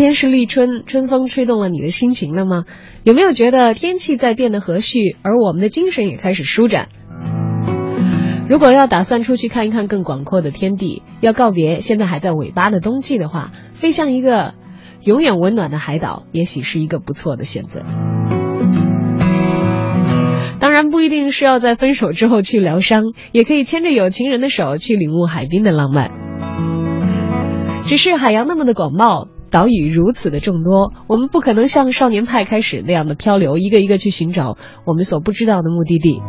今天是立春，春风吹动了你的心情了吗？有没有觉得天气在变得和煦，而我们的精神也开始舒展？如果要打算出去看一看更广阔的天地，要告别现在还在尾巴的冬季的话，飞向一个永远温暖的海岛，也许是一个不错的选择。当然不一定是要在分手之后去疗伤，也可以牵着有情人的手去领悟海滨的浪漫。只是海洋那么的广袤。岛屿如此的众多，我们不可能像少年派开始那样的漂流，一个一个去寻找我们所不知道的目的地。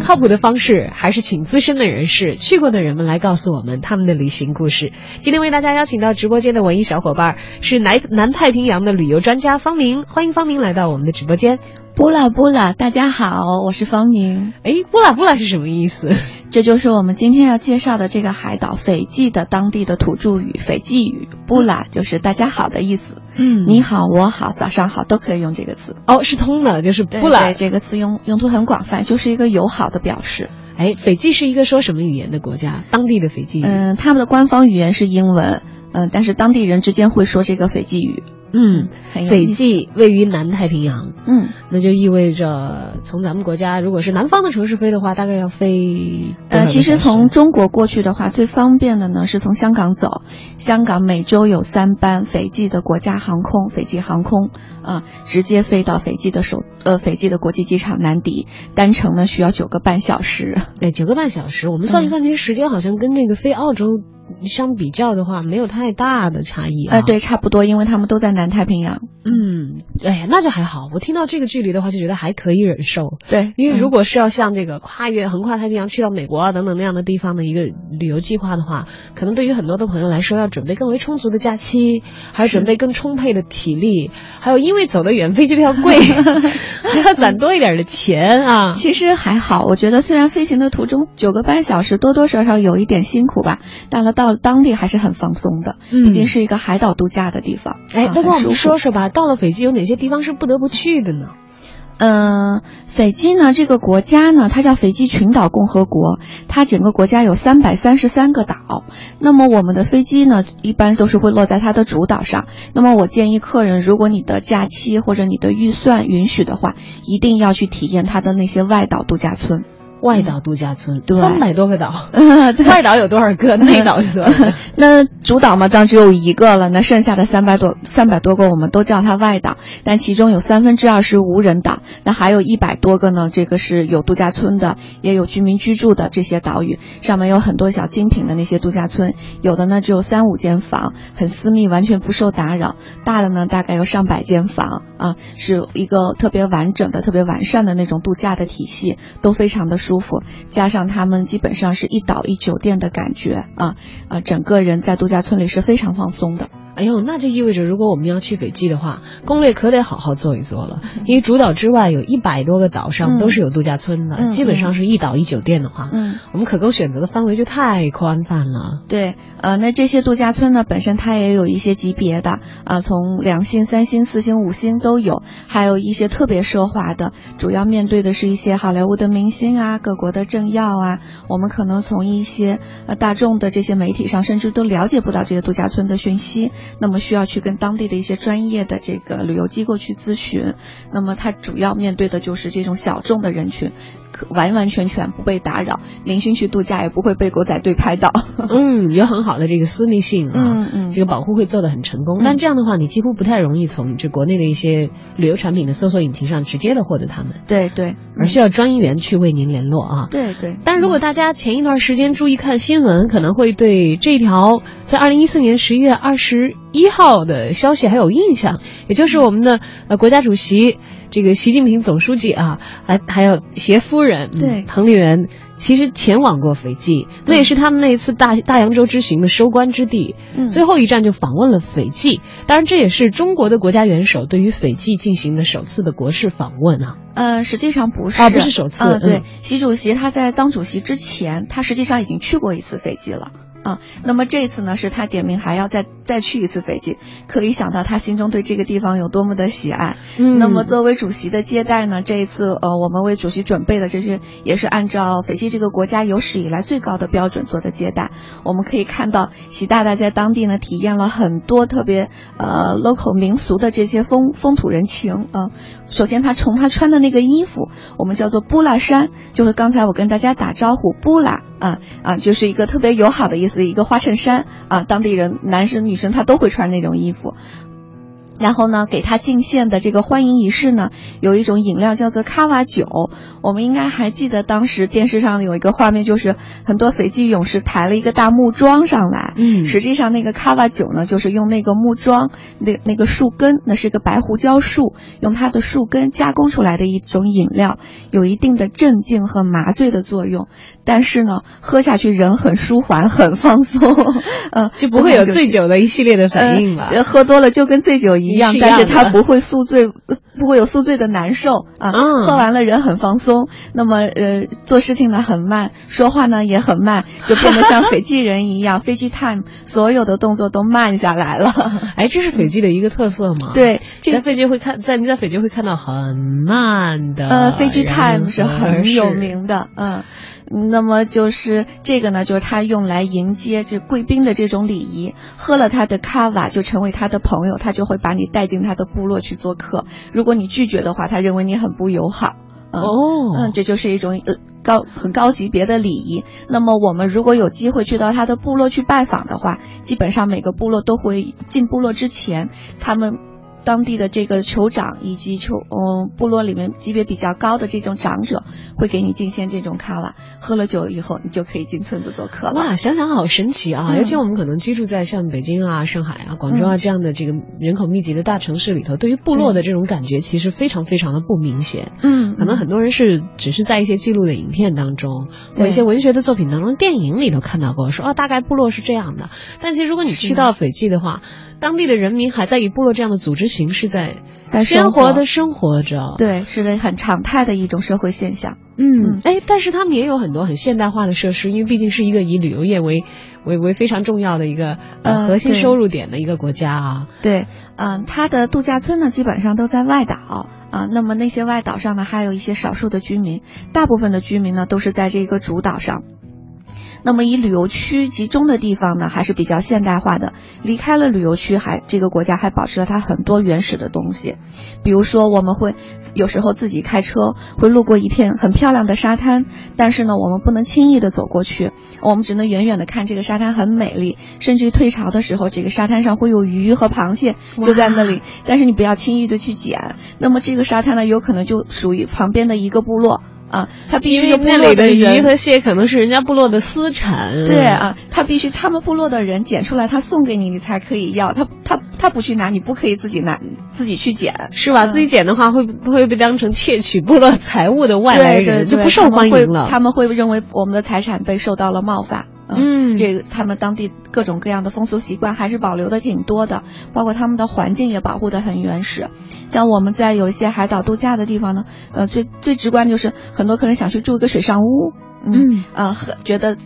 靠谱的方式还是请资深的人士、去过的人们来告诉我们他们的旅行故事。今天为大家邀请到直播间的文艺小伙伴是南南太平洋的旅游专家方明，欢迎方明来到我们的直播间。布拉布拉，大家好，我是方宁。哎，布拉布拉是什么意思？这就是我们今天要介绍的这个海岛斐济的当地的土著语——斐济语。布拉就是大家好的意思。嗯，你好，我好，早上好，都可以用这个词。哦，是通的，就是布对拉对这个词用用途很广泛，就是一个友好的表示。哎，斐济是一个说什么语言的国家？当地的斐济语。嗯，他们的官方语言是英文，嗯，但是当地人之间会说这个斐济语。嗯，斐济位于南太平洋，嗯，那就意味着从咱们国家如果是南方的城市飞的话，大概要飞呃，其实从中国过去的话，最方便的呢是从香港走。香港每周有三班斐济的国家航空，斐济航空啊、直接飞到斐济的首呃斐济的国际机场南迪，单程呢需要九个半小时。对九个半小时，我们算一算，这些时间好像跟这个飞澳洲相比较的话，没有太大的差异、啊。呃，，对，差不多，因为他们都在南太平洋。嗯，哎呀，那就还好。我听到这个距离的话，就觉得还可以忍受。对，因为如果果是要像这个跨越、横跨太平洋去到美国啊等等那样的地方的一个旅游计划的话，可能对于很多的朋友来说，要准备更为充足的假期，还要准备更充沛的体力，还有因为走得远，飞机票贵，还要攒多一点的钱啊。其实还好，我觉得虽然飞行的途中九个半小时多多少少有一点辛苦吧，但了到了当地还是很放松的，嗯毕竟是一个海岛度假的地方。哎，啊那跟我们说说吧，到了斐济有哪些地方是不得不去的呢？嗯，斐济呢，这个国家呢，它叫斐济群岛共和国，它整个国家有三百三十三个岛。那么我们的飞机呢，一般都是会落在它的主岛上。那么我建议客人，如果你的假期或者你的预算允许的话，一定要去体验它的那些外岛度假村。外岛度假村，对三百多个岛，对外岛有多少个？内岛有多少个？那主岛嘛，当然只有一个了。那剩下的三百多三百多个，我们都叫它外岛，但其中有三分之二是无人岛，那还有一百多个呢，这个是有度假村的，也有居民居住的这些岛屿，上面有很多小精品的那些度假村，有的呢只有三五间房，很私密，完全不受打扰；大的呢大概有上百间房啊，是一个特别完整的、特别完善的那种度假的体系，都非常的舒服。加上他们基本上是一岛一酒店的感觉啊啊，整个人在度假村里是非常放松的。哎呦，那就意味着如果我们要去斐济的话，攻略可得好好做一做了。因为主岛之外有一百多个岛上嗯都是有度假村的，嗯基本上是一岛一酒店的话，嗯，我们可供选择的范围就太宽泛了。对，呃，那这些度假村呢，本身它也有一些级别的啊、从两星、三星、四星、五星都有，还有一些特别奢华的，主要面对的是一些好莱坞的明星啊、各国的政要啊，我们可能从一些呃大众的这些媒体上，甚至都了解不到这些度假村的讯息。那么需要去跟当地的一些专业的这个旅游机构去咨询。那么它主要面对的就是这种小众的人群，可完完全全不被打扰，明星去度假也不会被狗仔队拍到。嗯，有很好的这个私密性啊，嗯嗯这个保护会做得很成功。嗯但这样的话，你几乎不太容易从这国内的一些旅游产品的搜索引擎上直接的获得他们，对对，而需要专员去为您联络啊。对对。但如果大家前一段时间注意看新闻，可能会对这条在二零一四年十一月二十一号的消息还有印象，也就是我们的呃国家主席这个习近平总书记啊，还还有携夫人嗯对彭丽媛，其实前往过斐济，那也是他们那一次大大洋洲之行的收官之地，嗯最后一站就访问了斐济。当然，这也是中国的国家元首对于斐济进行的首次的国事访问啊。呃，实际上不是啊不是首次啊对嗯，习主席他在当主席之前，他实际上已经去过一次斐济了。啊，那么这次呢，是他点名还要再再去一次斐济，可以想到他心中对这个地方有多么的喜爱。嗯那么作为主席的接待呢，这一次呃，我们为主席准备的这些也是按照斐济这个国家有史以来最高的标准做的接待。我们可以看到，习大大在当地呢体验了很多特别呃 local 民俗的这些风风土人情啊、首先，他从他穿的那个衣服，我们叫做布拉衫，就是刚才我跟大家打招呼，布拉啊啊，就是一个特别友好的意思，的一个花衬衫啊，当地人男生女生他都会穿那种衣服。然后呢，给他敬献的这个欢迎仪式呢，有一种饮料叫做卡瓦酒。我们应该还记得当时电视上有一个画面，就是很多斐济勇士抬了一个大木桩上来。嗯实际上那个卡瓦酒呢，就是用那个木桩那那个树根，那是个白胡椒树，用它的树根加工出来的一种饮料，有一定的镇静和麻醉的作用。但是呢，喝下去人很舒缓，很放松，呃，就不会有醉酒的一系列的反应了？呃，喝多了就跟醉酒一样，是一但是它不会宿醉，不会有宿醉的难受啊。嗯喝完了人很放松，那么呃做事情呢很慢，说话呢也很慢，就变得像斐济人一样，飞机 time 所有的动作都慢下来了。哎，这是斐济的一个特色吗？，对，这在斐济会看，在你在斐济会看到很慢的呃，飞机 time 是很有名的，嗯。那么就是这个呢，就是他用来迎接这贵宾的这种礼仪。喝了他的卡瓦，就成为他的朋友，他就会把你带进他的部落去做客。如果你拒绝的话，他认为你很不友好。嗯、哦，嗯，这就是一种呃高很高级别的礼仪。那么我们如果有机会去到他的部落去拜访的话，基本上每个部落都会进部落之前，他们。当地的这个酋长以及酋嗯部落里面级别比较高的这种长者会给你进献这种卡瓦，喝了酒以后你就可以进村子做客了。哇，想想好神奇啊！嗯尤其我们可能居住在像北京啊、上海啊、广州啊这样的这个人口密集的大城市里头，对于部落的这种感觉其实非常非常的不明显。嗯，可能很多人是只是在一些记录的影片当中，或一些文学的作品当中、电影里头看到过，说哦，大概部落是这样的。但其实如果你去到斐济的话，当地的人民还在以部落这样的组织形式在在鲜生活活的生活着。对，是个很常态的一种社会现象。嗯，哎，但是他们也有很多很现代化的设施，因为毕竟是一个以旅游业为为为非常重要的一个呃呃核心收入点的一个国家啊。对，嗯，它的度假村呢基本上都在外岛啊。那么那些外岛上呢，还有一些少数的居民，大部分的居民呢都是在这个主岛上。那么以旅游区集中的地方呢，还是比较现代化的。离开了旅游区还，这个国家还保持了它很多原始的东西，比如说我们会有时候自己开车会路过一片很漂亮的沙滩，但是呢，我们不能轻易的走过去，我们只能远远的看这个沙滩很美丽，甚至于退潮的时候，这个沙滩上会有鱼和螃蟹就在那里，但是你不要轻易的去捡。那么这个沙滩呢，有可能就属于旁边的一个部落。啊，他必须那里的鱼和蟹可能是人家部落的私产。对啊，他必须他们部落的人捡出来，他送给你，你才可以要。他他他不去拿，你不可以自己拿，自己去捡。是吧？嗯自己捡的话，会不会被当成窃取部落财物的外来对对对，就，不受欢迎了？他们会认为我们的财产被受到了冒犯。嗯这个他们当地各种各样的风俗习惯还是保留的挺多的，包括他们的环境也保护的很原始。像我们在有一些海岛度假的地方呢，呃，最最直观就是很多客人想去住一个水上屋，嗯呃，很觉得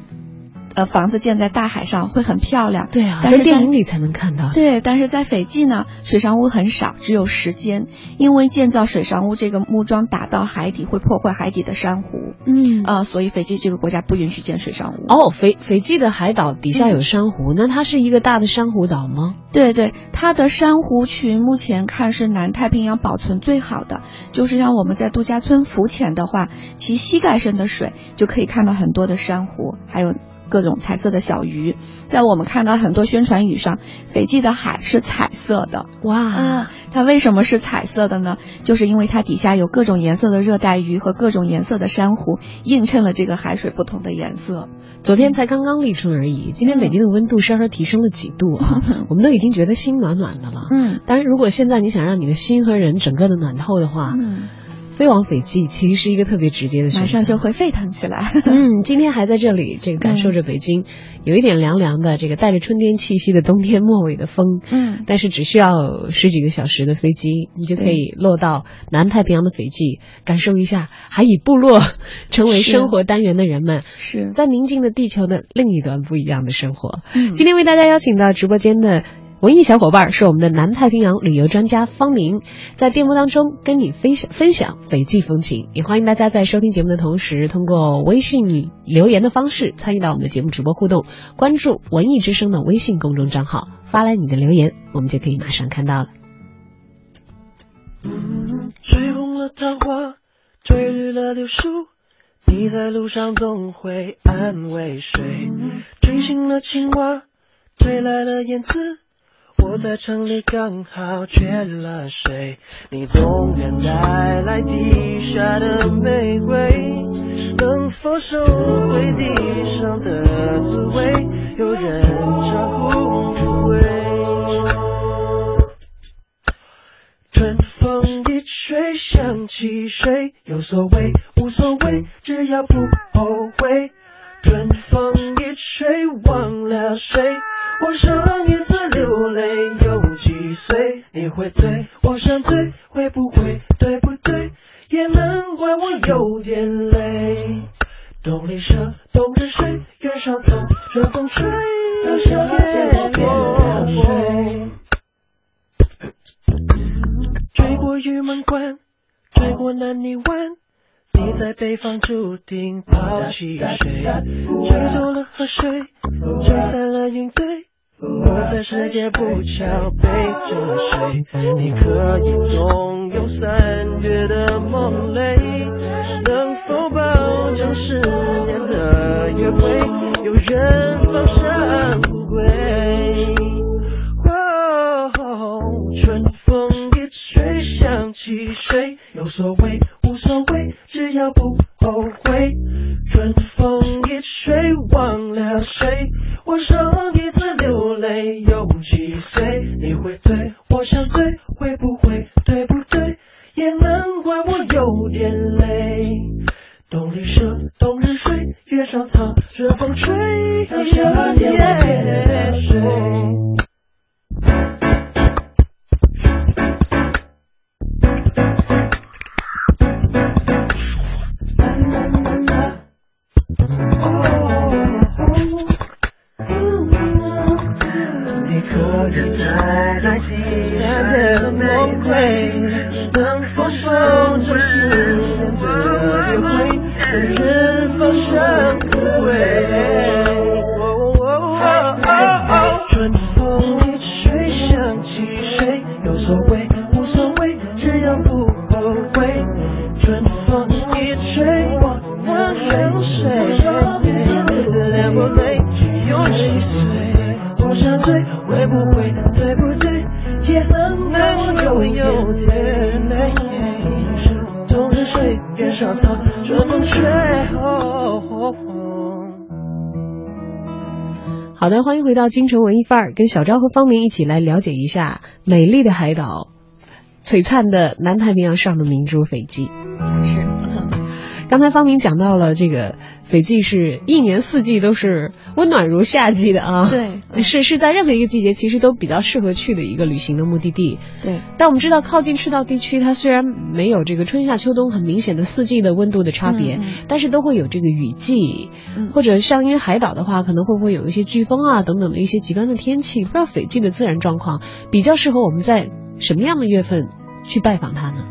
呃房子建在大海上会很漂亮。对啊，但是在电影里才能看到。对，但是在斐济呢，水上屋很少，只有十间，因为建造水上屋这个木桩打到海底会破坏海底的珊瑚，嗯啊、所以斐济这个国家不允许建水上屋。哦，斐斐济的海岛底下有珊瑚，那它是一个大的珊瑚岛吗？对对，它的珊瑚群目前看是南太平洋保存最好的，就是让我们在度假村浮潜的话，其膝盖深的水就可以看到很多的珊瑚，还有各种彩色的小鱼。在我们看到很多宣传语上，斐济的海是彩色的。哇，啊，它为什么是彩色的呢？就是因为它底下有各种颜色的热带鱼和各种颜色的珊瑚，映衬了这个海水不同的颜色。昨天才刚刚立春而已，今天北京的温度稍稍提升了几度啊，我们都已经觉得心暖暖的了。嗯当然，如果现在你想让你的心和人整个的暖透的话，嗯，飞往斐济其实是一个特别直接的选择。马上就会沸腾起来。嗯，今天还在这里，这个感受着北京有一点凉凉的，这个带着春天气息的冬天末尾的风。嗯但是只需要十几个小时的飞机，你就可以落到南太平洋的斐济，感受一下还以部落成为生活单元的人们是在宁静的地球的另一端不一样的生活。嗯今天为大家邀请到直播间的。文艺小伙伴是我们的南太平洋旅游专家方明，在电波当中跟你分享分享斐济风情。也欢迎大家在收听节目的同时，通过微信留言的方式参与到我们的节目直播互动，关注“文艺之声”的微信公众账号，发来你的留言，我们就可以马上看到了。吹红了桃花，吹绿了柳树，你在路上总会安慰谁？吹醒了青蛙，吹来了燕子，我在城里刚好缺了水。你总能带来地下的玫瑰，能否收回地上的滋味？有人常忽略。春风一吹想起谁？有所谓，无所谓，只要不后悔。春风一吹忘了谁？我上一次流泪有几岁？你会醉，我想醉，会不会对不对？也难怪我有点累。冬里蛇，冬日水，原上草，春风吹，让夏天变凉水。追过玉门关，追过南泥湾，你在北方注定抛弃谁？吹走了河水，吹散了云堆。我在世界不巧背着谁？你可以纵有三月的梦泪，能否保证十年的约会？有人放生起谁？有所谓，无所谓，只要不后悔。春风一吹忘了谁？我上一次流泪有几岁？你会醉，我想醉，会不会对不对？也难怪我有点累。冬里蛇，冬日睡，月上草，春风吹，回到京城文艺范儿，跟小昭和方明一起来了解一下美丽的海岛，璀璨的南太平洋上的明珠斐济。是。刚才方明讲到了这个斐济是一年四季都是温暖如夏季的啊，对嗯是是在任何一个季节其实都比较适合去的一个旅行的目的地。对，但我们知道，靠近赤道地区，它虽然没有这个春夏秋冬很明显的四季的温度的差别，但是都会有这个雨季，嗯或者像因为海岛的话，可能会不会有一些飓风啊等等的一些极端的天气？不知道斐济的自然状况比较适合我们在什么样的月份去拜访它呢？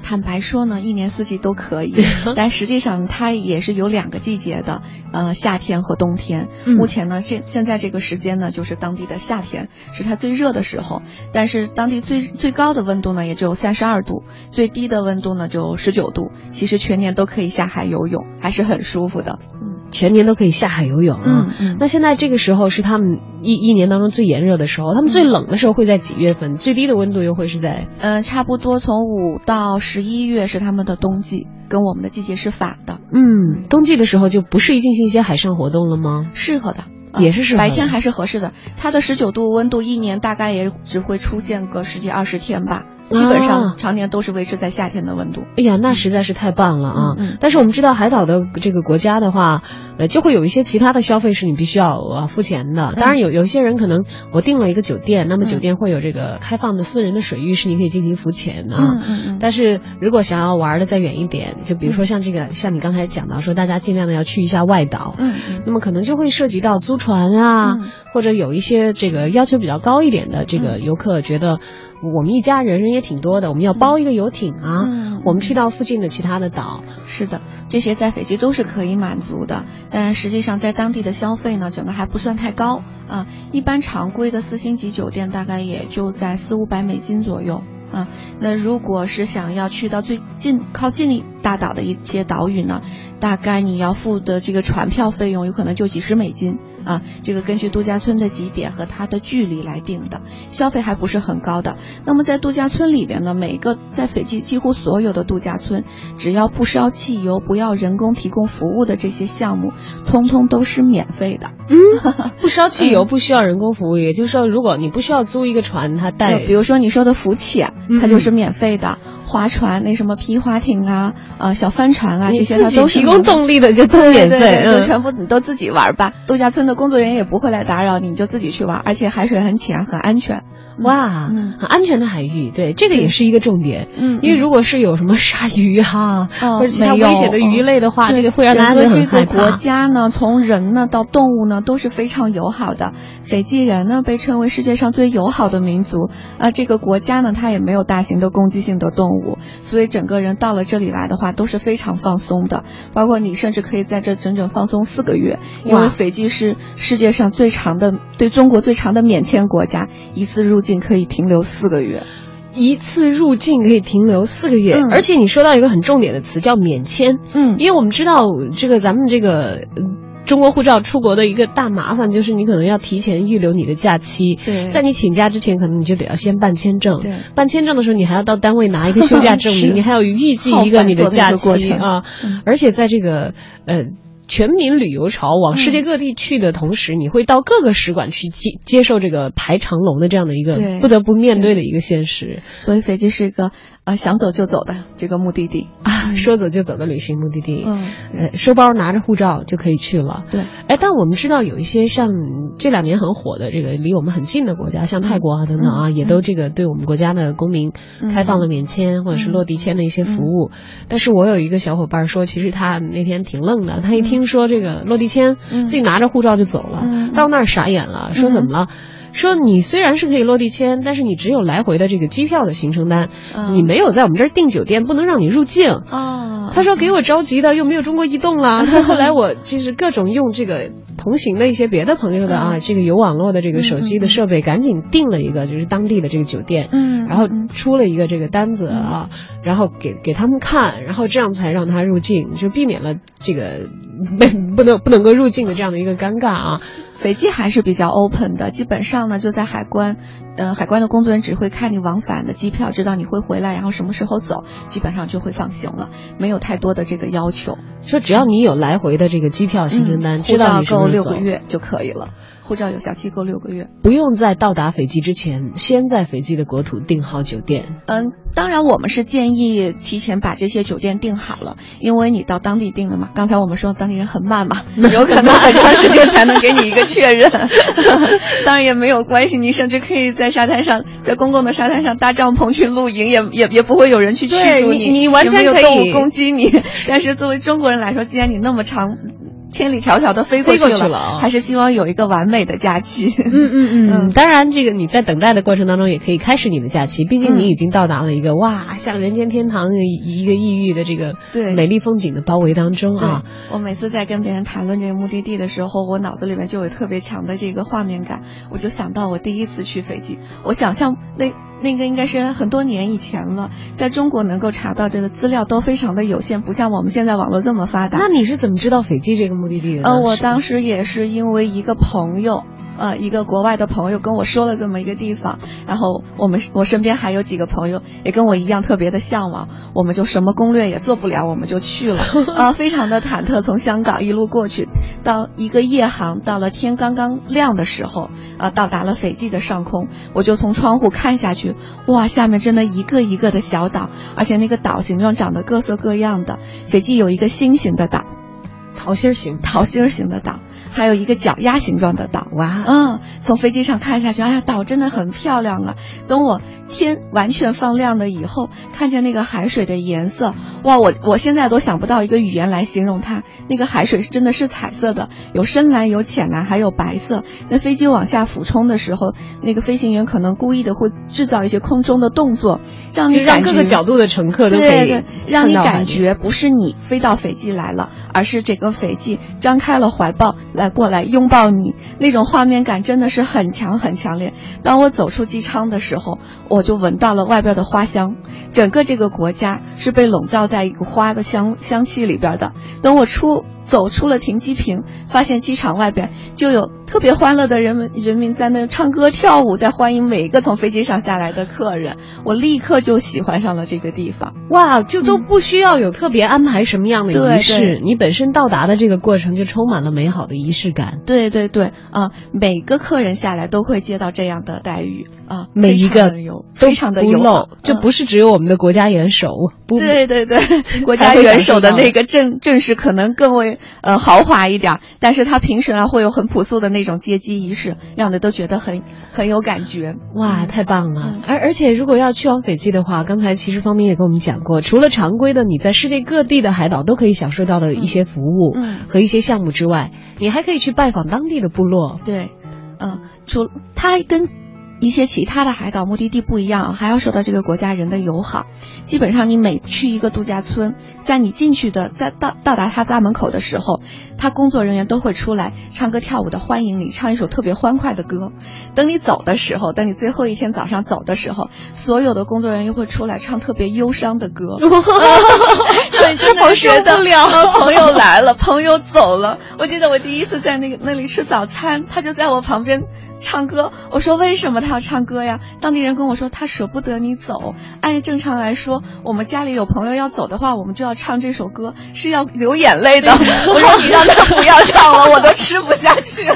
嗯，坦白说呢，一年四季都可以，但实际上它也是有两个季节的，呃，夏天和冬天。嗯目前呢，现现在这个时间呢，就是当地的夏天，是它最热的时候，但是当地最最高的温度呢，也只有三十二度，最低的温度呢就十九度。其实全年都可以下海游泳，还是很舒服的。嗯全年都可以下海游泳啊。嗯嗯那现在这个时候是他们一一年当中最炎热的时候，他们最冷的时候会在几月份？最低的温度又会是在呃，差不多从五到十一月是他们的冬季，跟我们的季节是反的，嗯冬季的时候就不适宜进行一些海上活动了吗？适合的。也是适合白天还是合适的。它的十九度温度一年大概也只会出现个十几二十天吧，基本啊上常年都是维持在夏天的温度。哎呀，那实在是太棒了啊！但是我们知道海岛的这个国家的话，呃，就会有一些其他的消费是你必须要呃付钱的。当然有有一些人可能我订了一个酒店，那么酒店会有这个开放的私人的水域，是你可以进行浮潜的啊。嗯嗯嗯但是如果想要玩的再远一点，就比如说像这个，像你刚才讲到说，大家尽量的要去一下外岛，嗯嗯那么可能就会涉及到租船啊，嗯或者有一些这个要求比较高一点的这个游客觉得，我们一家人人也挺多的，我们要包一个游艇啊，嗯。我们去到附近的其他的岛，是的，这些在斐济都是可以满足的，但实际上在当地的消费呢，整个还不算太高啊。一般常规的四星级酒店大概也就在四五百美金左右啊。那如果是想要去到最近靠近大岛的一些岛屿呢，大概你要付的这个船票费用有可能就几十美金啊。这个根据度假村的级别和它的距离来定的，消费还不是很高的。那么在度假村里边呢，每个在斐济几乎所有的度假村，只要不烧汽油、不要人工提供服务的这些项目，通通都是免费的。嗯 不烧汽油，不需要人工服务，也就是说，如果你不需要租一个船，它带比如说你说的浮潜嗯，它就是免费的；划船，那什么皮划艇啊、呃小帆船啊，这些它都是提供动力的就都对免费，对对，就嗯。全部你都自己玩吧。度假村的工作人员也不会来打扰你，你就自己去玩，而且海水很浅，很安全。哇，嗯很安全的海域，对，这个也是一个重点。嗯因为如果是有什么鲨鱼哈、哦 或者其他危险的鱼类的话，对这个会让大家觉得整很害个这个国。家呢，从人呢到动物呢都是非常友好的。斐济人呢被称为世界上最友好的民族啊、这个国家呢它也没有大型的攻击性的动物，所以整个人到了这里来的话都是非常放松的。包括你甚至可以在这整整放松四个月，因为斐济是世界上最长的对中国最长的免签国家，一次入境可以停留四个月。一次入境可以停留四个月，嗯而且你说到一个很重点的词叫免签，嗯因为我们知道这个咱们这个。呃中国护照出国的一个大麻烦就是你可能要提前预留你的假期，对。在你请假之前，可能你就得要先办签证。对。办签证的时候，你还要到单位拿一个休假证明，你还要预计一个你的假期啊。嗯。而且在这个呃全民旅游潮往世界各地去的同时，你会到各个使馆去接接受这个排长龙的这样的一个不得不面对的一个现实。所以飞机是一个呃想走就走的这个目的地。啊，说走就走的旅行目的地。嗯，呃，收包拿着护照就可以去了。对，哎，但我们知道有一些像这两年很火的这个离我们很近的国家，像泰国啊等等啊，嗯。也都这个对我们国家的公民嗯。开放了免签或者是落地签的一些服务。但是我有一个小伙伴说，其实他那天挺愣的，他一听说这个落地签，嗯自己拿着护照就走了，嗯到那儿傻眼了，说怎么了？说你虽然是可以落地签，但是你只有来回的这个机票的行程单，嗯你没有在我们这儿订酒店，不能让你入境。哦，他说给我着急的，又没有中国移动了。他后来我就是各种用这个同行的一些别的朋友的啊，这个有网络的这个手机的设备，赶紧订了一个就是当地的这个酒店，嗯，然后嗯出了一个这个单子啊，然后给给他们看，然后这样才让他入境，就避免了这个被 不能不能够入境的这样的一个尴尬啊。斐济还是比较 open 的，基本上呢就在海关，呃，海关的工作人员只会看你往返的机票，知道你会回来，然后什么时候走，基本上就会放行了，没有太多的这个要求。说只要你有来回的这个机票行程单，嗯知道你够六个月就可以了。护照有效期够六个月。不用在到达斐济之前，先在斐济的国土订好酒店。嗯，当然我们是建议提前把这些酒店订好了，因为你到当地订了嘛。刚才我们说当地人很慢嘛，有可能很长时间才能给你一个确认。当然也没有关系，你甚至可以在沙滩上，在公共的沙滩上搭帐篷去露营，也也也不会有人去驱逐你，你完全可以动物攻击你。但是作为中国人来说，既然你那么长。千里迢迢的飞过去了，还是希望有一个完美的假期。嗯嗯 嗯，当然，这个你在等待的过程当中也可以开始你的假期，毕竟你已经到达了一个哇，像人间天堂一个异域的这个对美丽风景的包围当中啊。我每次在跟别人谈论这个目的地的时候，我脑子里面就有特别强的这个画面感，我就想到我第一次去斐济，我想象那。那个应该是很多年以前了，在中国能够查到这个资料都非常的有限，不像我们现在网络这么发达。那你是怎么知道斐济这个目的地的？呃，我当时也是因为一个朋友。呃，一个国外的朋友跟我说了这么一个地方，然后我们我身边还有几个朋友也跟我一样特别的向往，我们就什么攻略也做不了，我们就去了，啊，非常的忐忑，从香港一路过去，到一个夜航，到了天刚刚亮的时候，啊，到达了斐济的上空，我就从窗户看下去，哇，下面真的一个一个的小岛，而且那个岛形状长得各色各样的，斐济有一个心形的岛，桃心形，桃心形的岛。还有一个脚丫形状的岛，哇，嗯，从飞机上看下去，哎呀，岛真的很漂亮啊。等我天完全放亮了以后，看见那个海水的颜色，哇，我我现在都想不到一个语言来形容它。那个海水是真的是彩色的，有深蓝，有浅蓝，还有白色。那飞机往下俯冲的时候，那个飞行员可能故意的会制造一些空中的动作，让你让各个角度的乘客都可以让你感觉不是你飞到斐济来了，而是整个斐济张开了怀抱。来过来拥抱你，那种画面感真的是很强很强烈。当我走出机舱的时候，我就闻到了外边的花香，整个这个国家是被笼罩在一个花的香香气里边的。等我出走出了停机坪，发现机场外边就有特别欢乐的人们人民在那唱歌跳舞，在欢迎每一个从飞机上下来的客人。我立刻就喜欢上了这个地方。哇，就都不需要有特别安排什么样的仪式，你本身到达的这个过程就充满了美好的仪。仪式感，对对对。啊！每个客人下来都会接到这样的待遇。啊，每一个非常的友好，这不是只有我们的国家元首，对对对，国家元首的那个正正式可能更为呃豪华一点，但是他平时呢会有很朴素的那种接机仪式，让的都觉得很很有感觉。哇，太棒了！而而且如果要去往斐济的话，刚才其实方明也跟我们讲过，除了常规的你在世界各地的海岛都可以享受到的一些服务和一些项目之外，你还。可以去拜访当地的部落，对，嗯，除他跟。一些其他的海岛目的地不一样，还要受到这个国家人的友好。基本上，你每去一个度假村，在你进去的，在到到达他家门口的时候，他工作人员都会出来唱歌跳舞的欢迎你，唱一首特别欢快的歌。等你走的时候，等你最后一天早上走的时候，所有的工作人员又会出来唱特别忧伤的歌。对，真的觉得 朋友来了，朋友走了。我记得我第一次在那个那里吃早餐，他就在我旁边。唱歌，我说为什么他要唱歌呀？当地人跟我说他舍不得你走。按正常来说，我们家里有朋友要走的话，我们就要唱这首歌，是要流眼泪的。我说你让他不要唱了，我都吃不下去了。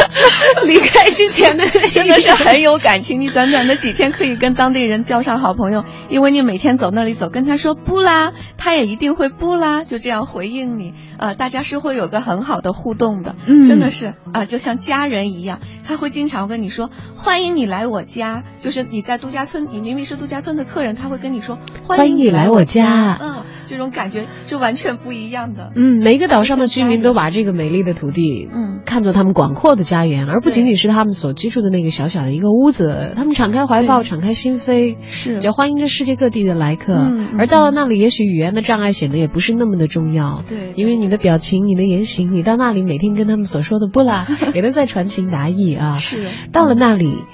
离开之前的真的是很有感情，你短短的几天可以跟当地人交上好朋友，因为你每天走那里走，跟他说不啦，他也一定会不啦，就这样回应你。呃，大家是会有个很好的互动的，真的是啊，就像家人一样，他会。经常跟你说欢迎你来我家，就是你在度假村，你明明是度假村的客人，他会跟你说欢迎你来我家，嗯，这种感觉就完全不一样的。嗯，每个岛上的居民都把这个美丽的土地，嗯，看作他们广阔的家园，而不仅仅是他们所居住的那个小小的一个屋子。他们敞开怀抱，敞开心扉，是，就欢迎着世界各地的来客。而到了那里，也许语言的障碍显得也不是那么的重要，对，因为你的表情、你的言行，你到那里每天跟他们所说的不啦，也都在传情达意啊。是，到了那里，嗯，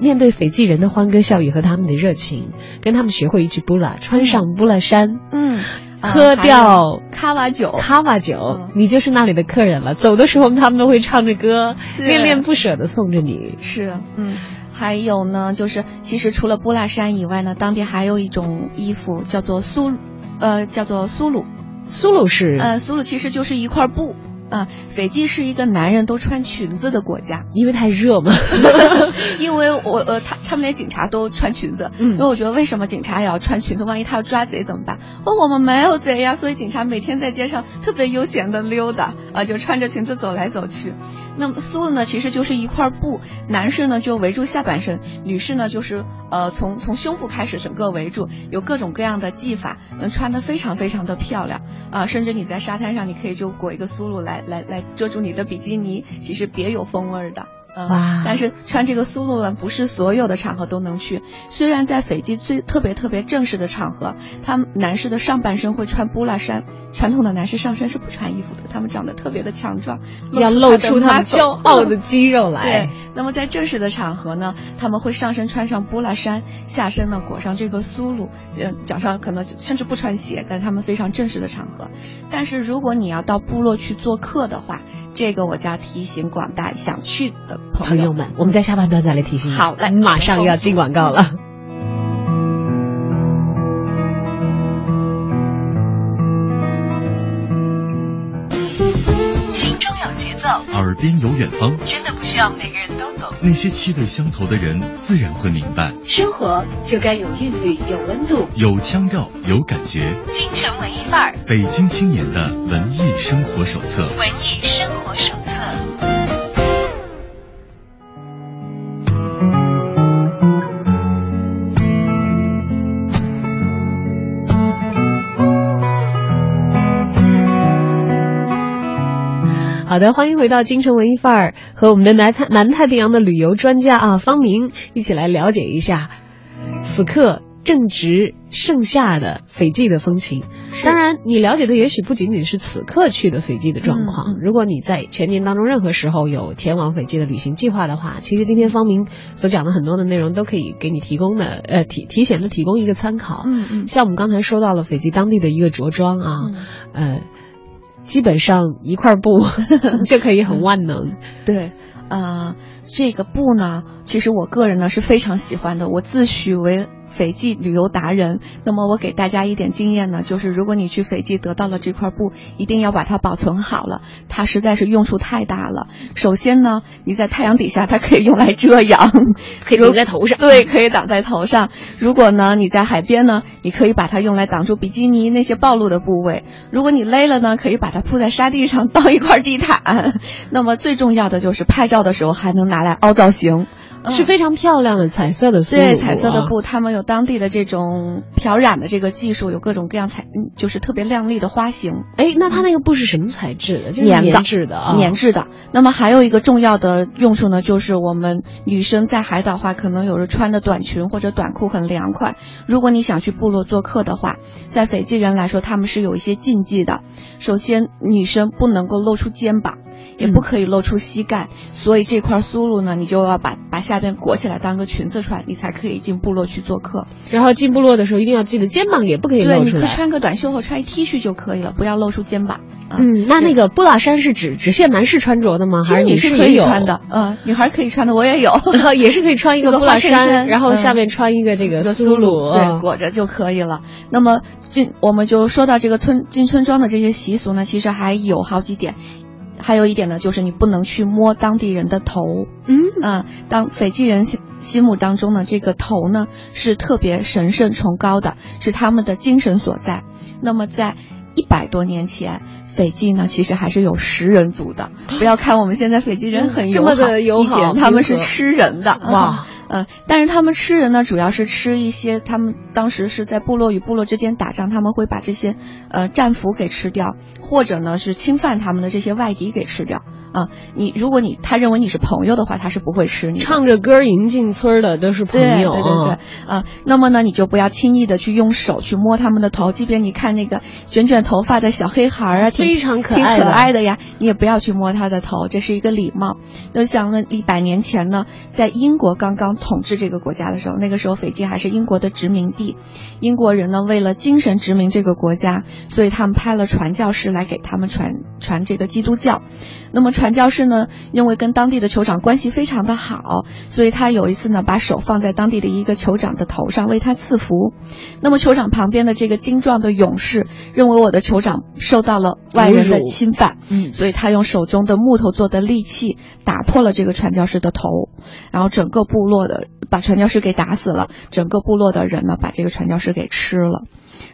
面对斐济人的欢歌笑语和他们的热情，跟他们学会一句布拉，穿上布拉衫，嗯，喝掉卡瓦酒，卡瓦酒，你就是那里的客人了。走的时候，他们都会唱着歌，恋恋不舍的送着你。是，嗯，还有呢，就是其实除了布拉衫以外呢，当地还有一种衣服叫做苏，呃，叫做苏鲁，苏鲁是，呃，苏鲁其实就是一块布。啊，斐济是一个男人都穿裙子的国家，因为太热嘛。因为我呃，他他们连警察都穿裙子，嗯因为我觉得为什么警察也要穿裙子？万一他要抓贼怎么办？哦，我们没有贼呀，所以警察每天在街上特别悠闲的溜达啊，就穿着裙子走来走去。那么苏呢，其实就是一块布，男士呢就围住下半身，女士呢就是呃从从胸部开始整个围住，有各种各样的技法，能穿得非常非常的漂亮啊、甚至你在沙滩上，你可以就裹一个苏露来来来来遮住你的比基尼，其实别有风味儿的。嗯哇但是穿这个苏露呢，不是所有的场合都能去。虽然在斐济最特别特别正式的场合，他们男士的上半身会穿布拉衫，传统的男士上身是不穿衣服的，他们长得特别的强壮，要露出他们骄傲的肌肉来对。，那么在正式的场合呢，他们会上身穿上布拉衫，下身呢裹上这个苏露，嗯，脚上可能甚至不穿鞋，但是他们非常正式的场合。但是如果你要到部落去做客的话，这个我就要提醒广大想去的朋友朋友们，我们在下半段再来提醒你。好来马上要进广告了。心中有节奏，耳边有远方，真的不需要每个人都懂。那些气味相投的人自然会明白。生活就该有韵律，有温度。有腔调，有感觉。京城文艺范儿，北京青年的文艺生活手册。文艺生活手好的，欢迎回到京城文艺范儿，和我们的南太南太平洋的旅游专家啊方明一起来了解一下此刻正值盛夏的斐济的风情。当然，你了解的也许不仅仅是此刻去的斐济的状况。如果你在全年当中任何时候有前往斐济的旅行计划的话，其实今天方明所讲的很多的内容都可以给你提供的，呃，提提前的提供一个参考。嗯嗯像我们刚才说到了斐济当地的一个着装啊，嗯呃，基本上一块布 就可以很万能。对，呃，这个布呢，其实我个人呢是非常喜欢的，我自诩为。斐济旅游达人，那么我给大家一点经验呢，就是如果你去斐济得到了这块布，一定要把它保存好了，它实在是用处太大了。首先呢，你在太阳底下，它可以用来遮阳，可以顶在头上对，可以挡在头上。如果呢你在海边呢，你可以把它用来挡住比基尼那些暴露的部位。如果你累了呢，可以把它铺在沙地上 当一块地毯。那么最重要的就是拍照的时候还能拿来凹造型。是非常漂亮的彩色的苏对，彩色的布，他们有当地的这种漂染的这个技术，有各种各样彩，嗯就是特别亮丽的花型。哎，那它那个布是什么材质的？就是棉质的啊，棉质的。那么还有一个重要的用处呢，就是我们女生在海岛话，可能有时穿的短裙或者短裤很凉快。如果你想去部落做客的话，在斐济人来说，他们是有一些禁忌的。首先，女生不能够露出肩膀。也不可以露出膝盖，所以这块苏露呢，你就要把把下边裹起来当个裙子穿，你才可以进部落去做客。然后进部落的时候一定要记得肩膀也不可以对，你可以露出来。穿个短袖或穿一 T 恤就可以了，不要露出肩膀。啊嗯，那那个布拉衫是指只限男士穿着的吗？还是女其实你是可士也有？以穿的，嗯，女孩可以穿的，我也有。也是可以穿一个 布拉衫，然后嗯下面穿一个这个苏露，啊对，裹着就可以了。那么进我们就说到这个村进村庄的这些习俗呢，其实还有好几点。还有一点呢，就是你不能去摸当地人的头。嗯啊，当斐济人心心目当中呢，这个头呢是特别神圣崇高的，是他们的精神所在。那么在一百多年前，斐济呢其实还是有食人族的。不要看我们现在斐济人很友好，这么的友好以前他们是吃人的。哇嗯，但是他们吃人呢，主要是吃一些他们当时是在部落与部落之间打仗，他们会把这些呃战俘给吃掉，或者呢是侵犯他们的这些外敌给吃掉。啊，你如果你他认为你是朋友的话，他是不会吃你。唱着歌迎进村的都是朋友，对对对对啊，啊，那么呢，你就不要轻易的去用手去摸他们的头，即便你看那个卷卷头发的小黑孩儿啊，挺非常可挺可爱的呀，你也不要去摸他的头，这是一个礼貌。那想了一百年前呢，在英国刚刚统治这个国家的时候，那个时候斐济还是英国的殖民地，英国人呢为了精神殖民这个国家，所以他们派了传教士来给他们传传这个基督教。那么传教士呢，因为跟当地的酋长关系非常的好，所以他有一次呢，把手放在当地的一个酋长的头上为他赐福。那么酋长旁边的这个精壮的勇士认为我的酋长受到了外人的侵犯，嗯所以他用手中的木头做的利器打破了这个传教士的头，然后整个部落的把传教士给打死了，整个部落的人呢把这个传教士给吃了，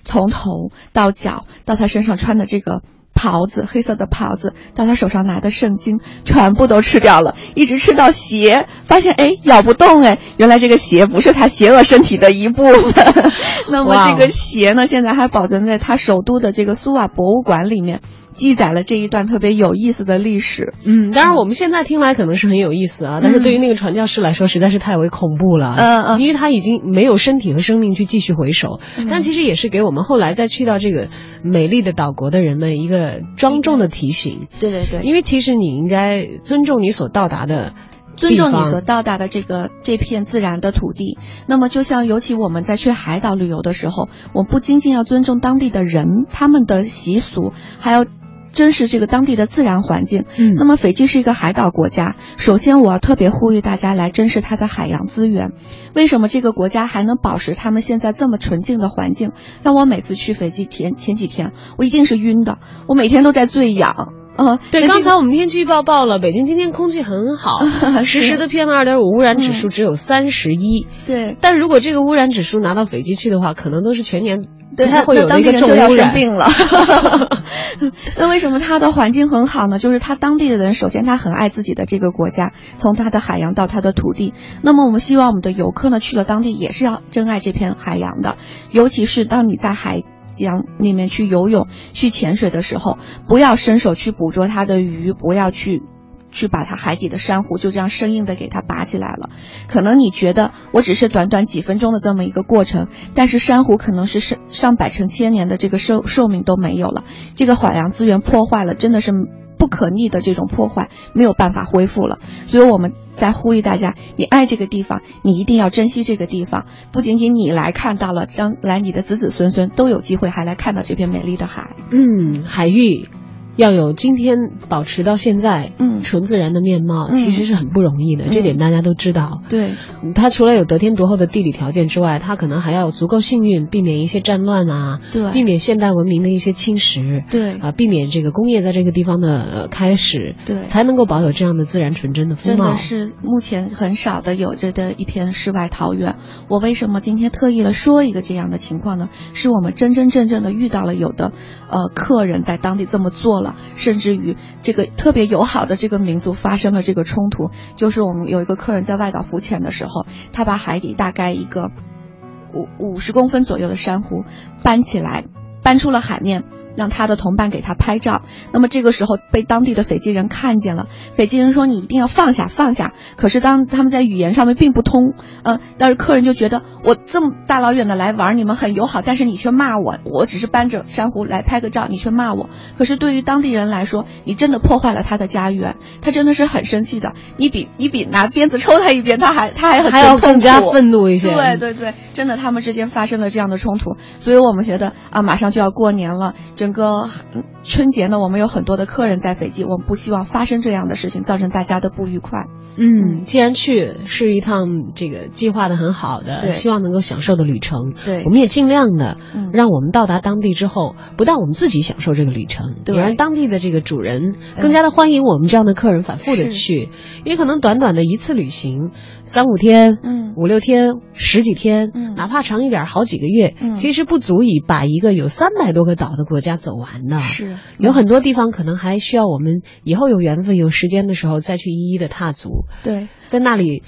从头到脚到他身上穿的这个。袍子，黑色的袍子，到他手上拿的圣经，全部都吃掉了，一直吃到鞋，发现哎咬不动哎，原来这个鞋不是他邪恶身体的一部分。那么这个鞋呢，现在还保存在他首都的这个苏瓦博物馆里面，记载了这一段特别有意思的历史。嗯，当然我们现在听来可能是很有意思啊，但是对于那个传教士来说实在是太为恐怖了。嗯嗯因为他已经没有身体和生命去继续回首，但其实也是给我们后来再去到这个美丽的岛国的人们一个庄重的提醒。对对对，因为其实你应该尊重你所到达的尊重你所到达的这个这片自然的土地。那么，就像尤其我们在去海岛旅游的时候，我们不仅仅要尊重当地的人，他们的习俗，还要。珍视这个当地的自然环境。嗯那么斐济是一个海岛国家，首先我要特别呼吁大家来珍视它的海洋资源。为什么这个国家还能保持他们现在这么纯净的环境？那我每次去斐济前前几天，我一定是晕的，我每天都在醉氧。嗯，对，刚才我们天气预报报了，北京今天空气很好，实时的 PM 二点五污染指数只有三十一。对。但如果这个污染指数拿到斐济去的话，可能都是全年对，不太会有一个重污染。生病了。那为什么它的环境很好呢？就是它当地的人，首先他很爱自己的这个国家，从他的海洋到他的土地。那么我们希望我们的游客呢，去了当地也是要珍爱这片海洋的，尤其是当你在海。洋里面去游泳、去潜水的时候，不要伸手去捕捉它的鱼，不要去去把它海底的珊瑚就这样生硬的给它拔起来了。可能你觉得我只是短短几分钟的这么一个过程，但是珊瑚可能是上上百成千年的这个寿寿命都没有了。这个海洋资源破坏了，真的是不可逆的这种破坏，没有办法恢复了。所以我们在呼吁大家，你爱这个地方，你一定要珍惜这个地方。不仅仅你来看到了，将来你的子子孙孙都有机会还来看到这片美丽的海。嗯，海域要有今天保持到现在，嗯纯自然的面貌，嗯其实是很不容易的，这点大家都知道。对，嗯它除了有得天独厚的地理条件之外，它可能还要有足够幸运，避免一些战乱啊，对避免现代文明的一些侵蚀，对啊，避免这个工业在这个地方的呃开始，对才能够保有这样的自然纯真的风貌。真的是目前很少的有着的一片世外桃源。我为什么今天特意的说一个这样的情况呢？是我们真真正正的遇到了有的呃客人在当地这么做了，甚至于这个特别友好的这个民族发生了这个冲突。就是我们有一个客人在外岛浮潜的时候，他把海底大概一个五五十公分左右的珊瑚搬起来，搬出了海面。让他的同伴给他拍照，那么这个时候被当地的斐济人看见了。斐济人说：“你一定要放下，放下。”可是当他们在语言上面并不通，嗯、但是客人就觉得我这么大老远的来玩，你们很友好，但是你却骂我，我只是搬着珊瑚来拍个照，你却骂我。可是对于当地人来说，你真的破坏了他的家园，他真的是很生气的。你比你比拿鞭子抽他一鞭，他还他还很还要痛更加苦愤怒一些。对对对，真的，他们之间发生了这样的冲突，所以我们觉得啊，马上就要过年了，整个嗯春节呢，我们有很多的客人在斐济，我们不希望发生这样的事情，造成大家的不愉快。嗯，既然去是一趟这个计划的很好的，希望能够享受的旅程，对。我们也尽量的嗯。让我们到达当地之后，不但我们自己享受这个旅程，对。也让当地的这个主人更加的欢迎我们这样的客人反复的去，因为可能短短的一次旅行，三五天，嗯。五六天、十几天，嗯。哪怕长一点，好几个月，嗯。其实不足以把一个有三百多个岛的国家走完的。是有很多地方可能还需要我们以后有缘分、有时间的时候再去一一的踏足。对，在那里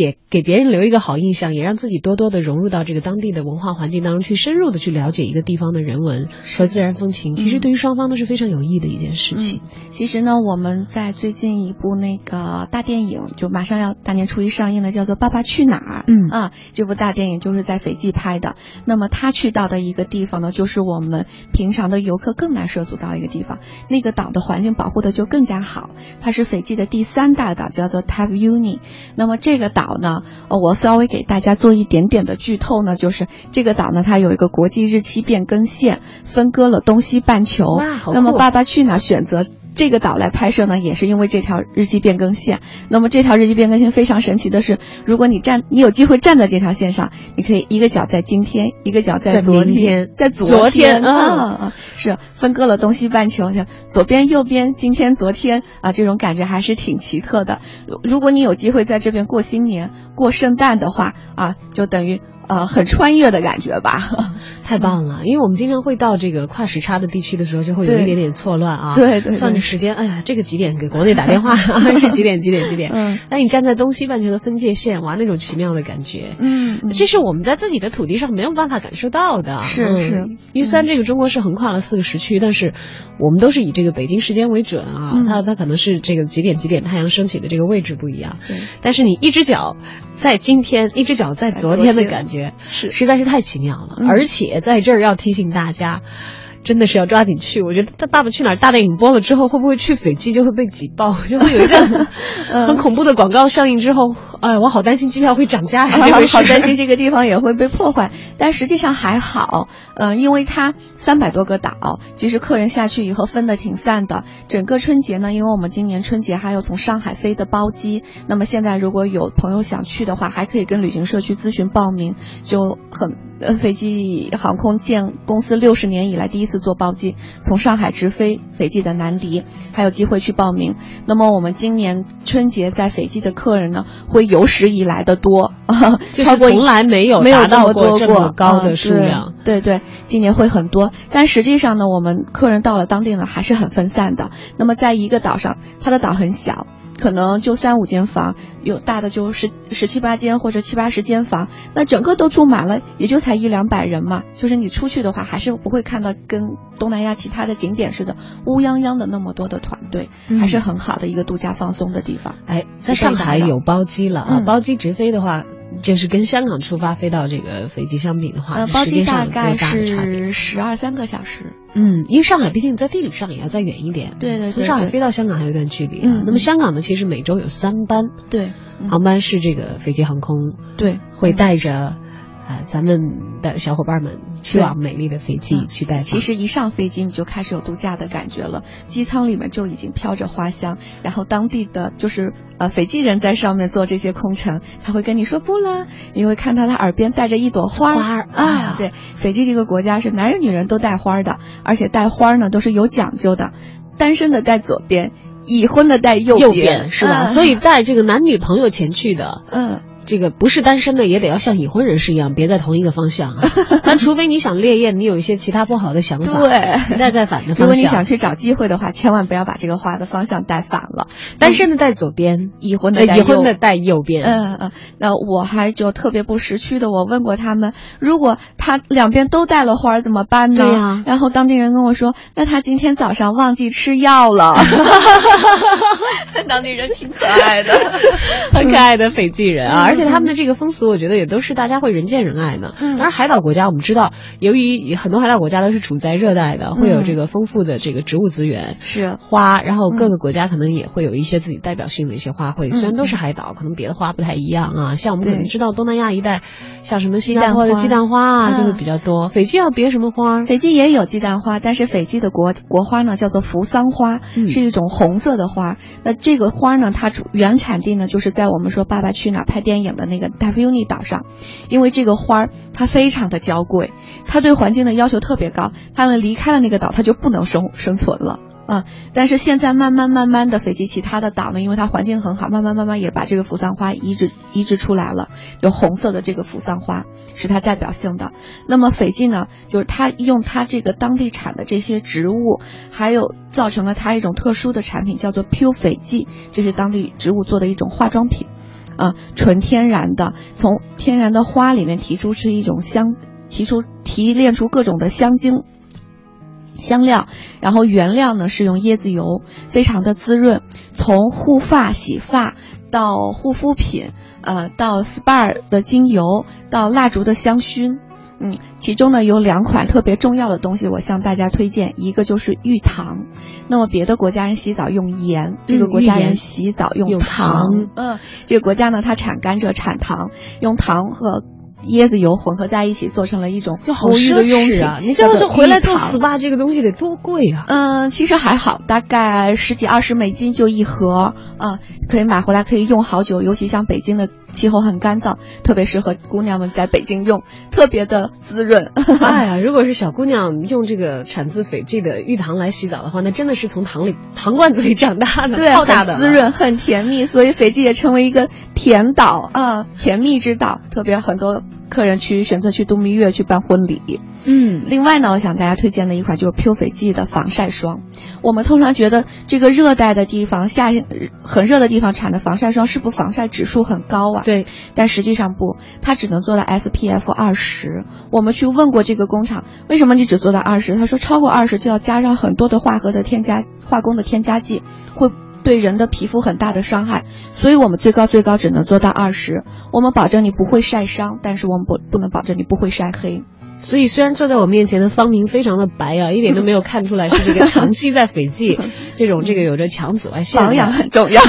别给别人留一个好印象，也让自己多多的融入到这个当地的文化环境当中去，深入的去了解一个地方的人文和自然风情。其实对于双方都是非常有益的一件事情。其实呢，我们在最近一部那个大电影，就马上要大年初一上映的，叫做《爸爸去哪儿》。嗯啊，这部大电影就是在斐济拍的。那么他去到的一个地方呢，就是我们平常的游客更难涉足到一个地方。那个岛的环境保护的就更加好，它是斐济的第三大岛，叫做 Tav Uni。那么这个岛岛呢，呃，我稍微给大家做一点点的剧透呢，就是这个岛呢，它有一个国际日期变更线，分割了东西半球。那么《爸爸去哪儿》选择。这个岛来拍摄呢，也是因为这条日记变更线。那么这条日记变更线非常神奇的是，如果你站，你有机会站在这条线上，你可以一个脚在今天，一个脚在 在昨明天在昨昨天啊嗯啊，是分割了东西半球，就左边右边，今天昨天啊，这种感觉还是挺奇特的。如如果你有机会在这边过新年、过圣诞的话啊，就等于呃很穿越的感觉吧。太棒了，因为我们经常会到这个跨时差的地区的时候，就会有一点点错乱啊。对对对算着时间，哎呀，这个几点给国内打电话？是几点？几点？几点？嗯那你站在东西半球的分界线，哇，那种奇妙的感觉。嗯，嗯这是我们在自己的土地上没有办法感受到的，嗯是是因为虽然这个中国是横跨了四个时区，但是我们都是以这个北京时间为准啊，嗯它它可能是这个几点几点太阳升起的这个位置不一样，对但是你一只脚在今天，一只脚在昨天的感觉，是实在是太奇妙了。嗯而且在这儿要提醒大家。真的是要抓紧去，我觉得《他爸爸去哪儿》大电影播了之后，会不会去斐济就会被挤爆，就会有一阵 嗯很恐怖的广告上映之后，哎，我好担心机票会涨价呀，好担心这个地方也会被破坏，但实际上还好，嗯、因为它三百多个岛，其实客人下去以后分的挺散的。整个春节呢，因为我们今年春节还有从上海飞的包机，那么现在如果有朋友想去的话，还可以跟旅行社去咨询报名，就很呃，斐济航空建公司六十年以来第一次做包机，从上海直飞斐济的南迪，还有机会去报名。那么我们今年春节在斐济的客人呢，会有史以来的多，就是超过从来没有没有达到这么多这么高的嗯数量。对对对，今年会很多，但实际上呢，我们客人到了当地呢还是很分散的。那么在一个岛上，它的岛很小。可能就三五间房，有大的就十十七八间或者七八十间房，那整个都住满了，也就才一两百人嘛。就是你出去的话，还是不会看到跟东南亚其他的景点似的乌泱泱的那么多的团队，嗯还是很好的一个度假放松的地方。哎，在上海有包机了啊，嗯包机直飞的话，就是跟香港出发飞到这个飞机相比的话，呃，包机大概？是十二三个小时。嗯，因为上海毕竟在地理上也要再远一点，对对对从上海飞到香港还有一段距离啊。嗯那么香港呢，其实每周有三班对，嗯航班是这个飞机航空对，会带着。呃，咱们的小伙伴们去往美丽的斐济嗯去拜访。其实一上飞机你就开始有度假的感觉了，机舱里面就已经飘着花香，然后当地的就是呃斐济人在上面做这些空乘，他会跟你说不了，你会看到他耳边带着一朵花花儿哎啊，对，斐济这个国家是男人女人都带花的，而且带花呢都是有讲究的，单身的带左边，已婚的带右右边，边是吧？嗯所以带这个男女朋友前去的，嗯。这个不是单身的也得要像已婚人士一样，别在同一个方向啊。但除非你想烈焰，你有一些其他不好的想法，对带在反的方向。如果你想去找机会的话，千万不要把这个花的方向带反了。单身的带左边，已婚的带右呃已婚的带右边。嗯嗯，那我还就特别不识趣的，我问过他们，如果他两边都带了花儿怎么办呢？对呀然后当地人跟我说，那他今天早上忘记吃药了。当地人挺可爱的，很可爱的斐济人啊，嗯而且他们的这个风俗，我觉得也都是大家会人见人爱的。嗯当然，海岛国家我们知道，由于很多海岛国家都是处在热带的，会有嗯这个丰富的这个植物资源。是花，然后各个国家可能也会有一些自己代表性的一些花卉，嗯虽然都是海岛，可能别的花不太一样啊。像我们可能知道东南亚一带，像什么新鸡蛋花加坡的鸡蛋花啊，嗯就会比较多。斐济要别什么花？斐济也有鸡蛋花，但是斐济的国国花呢叫做扶桑花，嗯是一种红色的花。那这个花呢，它主原产地呢就是在我们说《爸爸去哪儿》拍电影影的那个达芙妮岛上，因为这个花儿它非常的娇贵，它对环境的要求特别高，它们离开了那个岛，它就不能生生存了。啊、但是现在慢慢慢慢的，斐济其他的岛呢，因为它环境很好，慢慢慢慢也把这个扶桑花移植移植出来了，有红色的这个扶桑花是它代表性的。那么斐济呢，就是它用它这个当地产的这些植物，还有造成了它一种特殊的产品，叫做 Pure 斐济，这是当地植物做的一种化妆品，啊，纯天然的，从天然的花里面提出是一种香，提出提炼出各种的香精。香料，然后原料呢是用椰子油，非常的滋润。从护发、洗发到护肤品，呃，到 SPA 的精油，到蜡烛的香薰，嗯，其中呢有两款特别重要的东西，我向大家推荐，一个就是玉糖。那么别的国家人洗澡用盐，这个国家人洗澡用糖。嗯，这个国家呢，它产甘蔗、产糖，用糖和。椰子油混合在一起做成了一种就好奢侈啊！你这样子回来做 SPA 这个东西得多贵啊？嗯，其实还好，大概十几二十美金就一盒啊，可以买回来可以用好久。尤其像北京的气候很干燥，特别适合姑娘们在北京用，特别的滋润。哎呀，如果是小姑娘用这个产自斐济的玉糖来洗澡的话，那真的是从糖里糖罐子里长大的，对，大的滋润，很甜蜜。所以斐济也成为一个甜岛啊，甜蜜之岛，特别很多。客人去选择去度蜜月去办婚礼，嗯，另外呢，我想大家推荐的一款就是 Pure 斐济的防晒霜。我们通常觉得这个热带的地方夏很热的地方产的防晒霜是不是防晒指数很高啊？对，但实际上不，它只能做到 SPF 二十。我们去问过这个工厂，为什么你只做到二十？他说超过二十就要加上很多的化合的添加化工的添加剂，会。对人的皮肤很大的伤害，所以我们最高最高只能做到二十。我们保证你不会晒伤，但是我们不不能保证你不会晒黑。所以，虽然坐在我面前的方明非常的白啊，一点都没有看出来是这个长期在斐济 这种这个有着强紫外线保养很重要，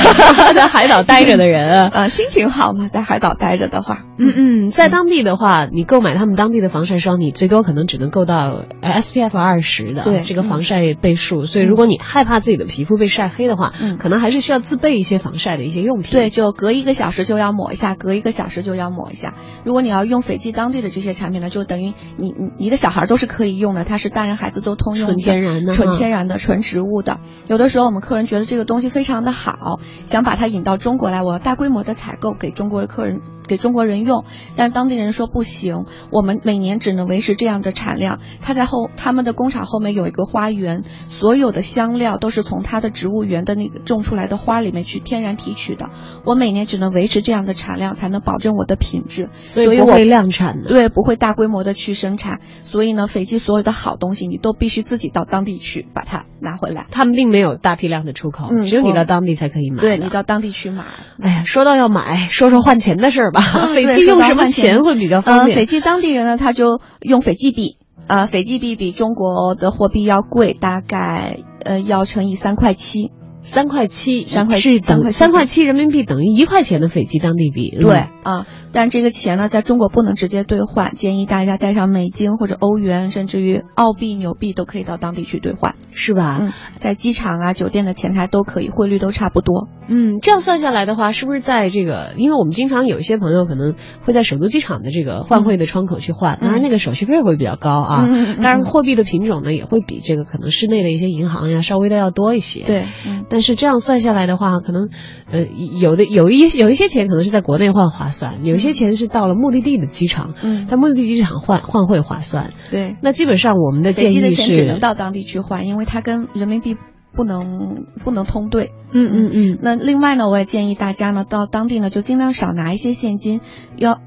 在 海岛待着的人，呃，心情好嘛，在海岛待着的话，嗯嗯，在当地的话，你购买他们当地的防晒霜，你最多可能只能够到 SPF 二十的对这个防晒倍数。所以，如果你害怕自己的皮肤被晒黑的话，嗯，可能还是需要自备一些防晒的一些用品。对，就隔一个小时就要抹一下，隔一个小时就要抹一下。如果你要用斐济当地的这些产品呢，就等于你你你的小孩。都是可以用的，它是大人孩子都通用的，纯天然的，纯天然的，纯植物的。有的时候我们客人觉得这个东西非常的好，想把它引到中国来，我要大规模的采购给中国的客人，给中国人用。但当地人说不行，我们每年只能维持这样的产量。他在后他们的工厂后面有一个花园，所有的香料都是从他的植物园的那个种出来的花里面去天然提取的。我每年只能维持这样的产量，才能保证我的品质。所以不会量产的，对，不会大规模的去生产。所以呢，斐济所有的好东西，你都必须自己到当地去把它拿回来。他们并没有大批量的出口，嗯，只有你到当地才可以买。对你到当地去买。哎呀，说到要买，说说换钱的事儿吧。斐济用什么钱会比较方便？呃，斐济当地人呢，他就用斐济币。呃，斐济币比中国的货币要贵，大概呃要乘以三块七。三块七，三块是等三块七人民币等于一块钱的斐济当地币。对啊，但这个钱呢，在中国不能直接兑换，建议大家带上美金或者欧元，甚至于澳币、纽币都可以到当地去兑换，是吧？嗯，在机场啊、酒店的前台都可以，汇率都差不多。嗯，这样算下来的话，是不是在这个？因为我们经常有一些朋友可能会在首都机场的这个换汇的窗口去换，当然那个手续费会比较高啊。嗯当然货币的品种呢，也会比这个可能市内的一些银行呀稍微的要多一些。对，但是这样算下。来的话，可能，呃，有的有一有一些钱可能是在国内换划算，有一些钱是到了目的地的机场，嗯，在目的地机场换换汇划算。对，那基本上我们的建议是，的钱只能到当地去换，因为它跟人民币不能不能通兑。嗯嗯嗯。那另外呢，我也建议大家呢，到当地呢就尽量少拿一些现金，要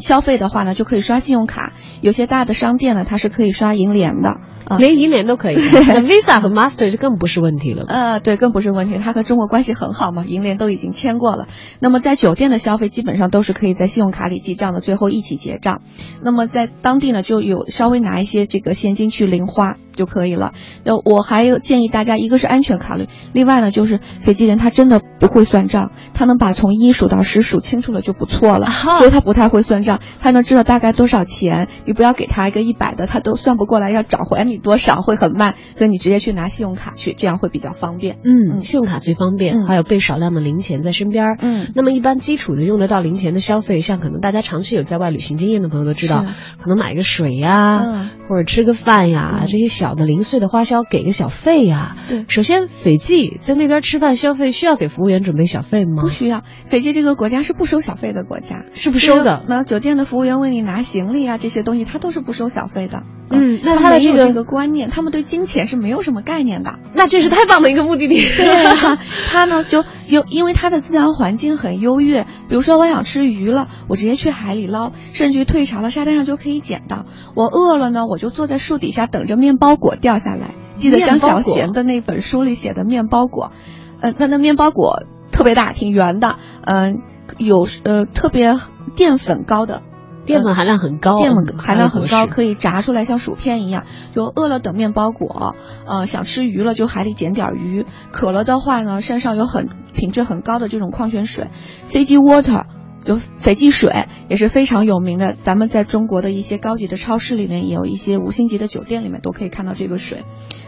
消费的话呢，就可以刷信用卡。有些大的商店呢，它是可以刷银联的。啊连银联都可以，Visa 和 Master 就更不是问题了。呃，对，更不是问题。它和中国关系很好嘛，银联都已经签过了。那么在酒店的消费基本上都是可以在信用卡里记账的，最后一起结账。那么在当地呢，就有稍微拿一些这个现金去零花就可以了。那我还有建议大家，一个是安全考虑，另外呢就是斐济人他真的不会算账，他能把从一数到十数清楚了就不错了，所以他不太会算账，他能知道大概多少钱。你不要给他一个一百的，他都算不过来，要找回你多少会很慢，所以你直接去拿信用卡去，这样会比较方便。嗯，信用卡最方便，还有备少量的零钱在身边。嗯，那么一般基础的用得到零钱的消费，像可能大家长期有在外旅行经验的朋友都知道，可能买个水呀，嗯，或者吃个饭呀，这些小的零碎的花销给个小费呀。对，首先斐济在那边吃饭消费需要给服务员准备小费吗？不需要，斐济这个国家是不收小费的国家，是不收的。那酒店的服务员为你拿行李啊这些东西，他都是不收小费的。嗯，那他的这个观念，他们对金钱是没有什么概念的。那这是太棒的一个目的地。对啊，他呢就有，因为他的自然环境很优越。比如说，我想吃鱼了，我直接去海里捞，甚至于退潮了，沙滩上就可以捡到。我饿了呢，我就坐在树底下等着面包果掉下来。记得张小娴的那本书里写的面包果，呃，那那面包果特别大，挺圆的，嗯，有呃特别淀粉高的。淀粉含量很高，淀粉含量很高，可以炸出来像薯片一样。就饿了等面包果，呃，想吃鱼了就海里捡点鱼。渴了的话呢，山上有很品质很高的这种矿泉水，飞机 water。有斐济水也是非常有名的，咱们在中国的一些高级的超市里面，也有一些五星级的酒店里面都可以看到这个水。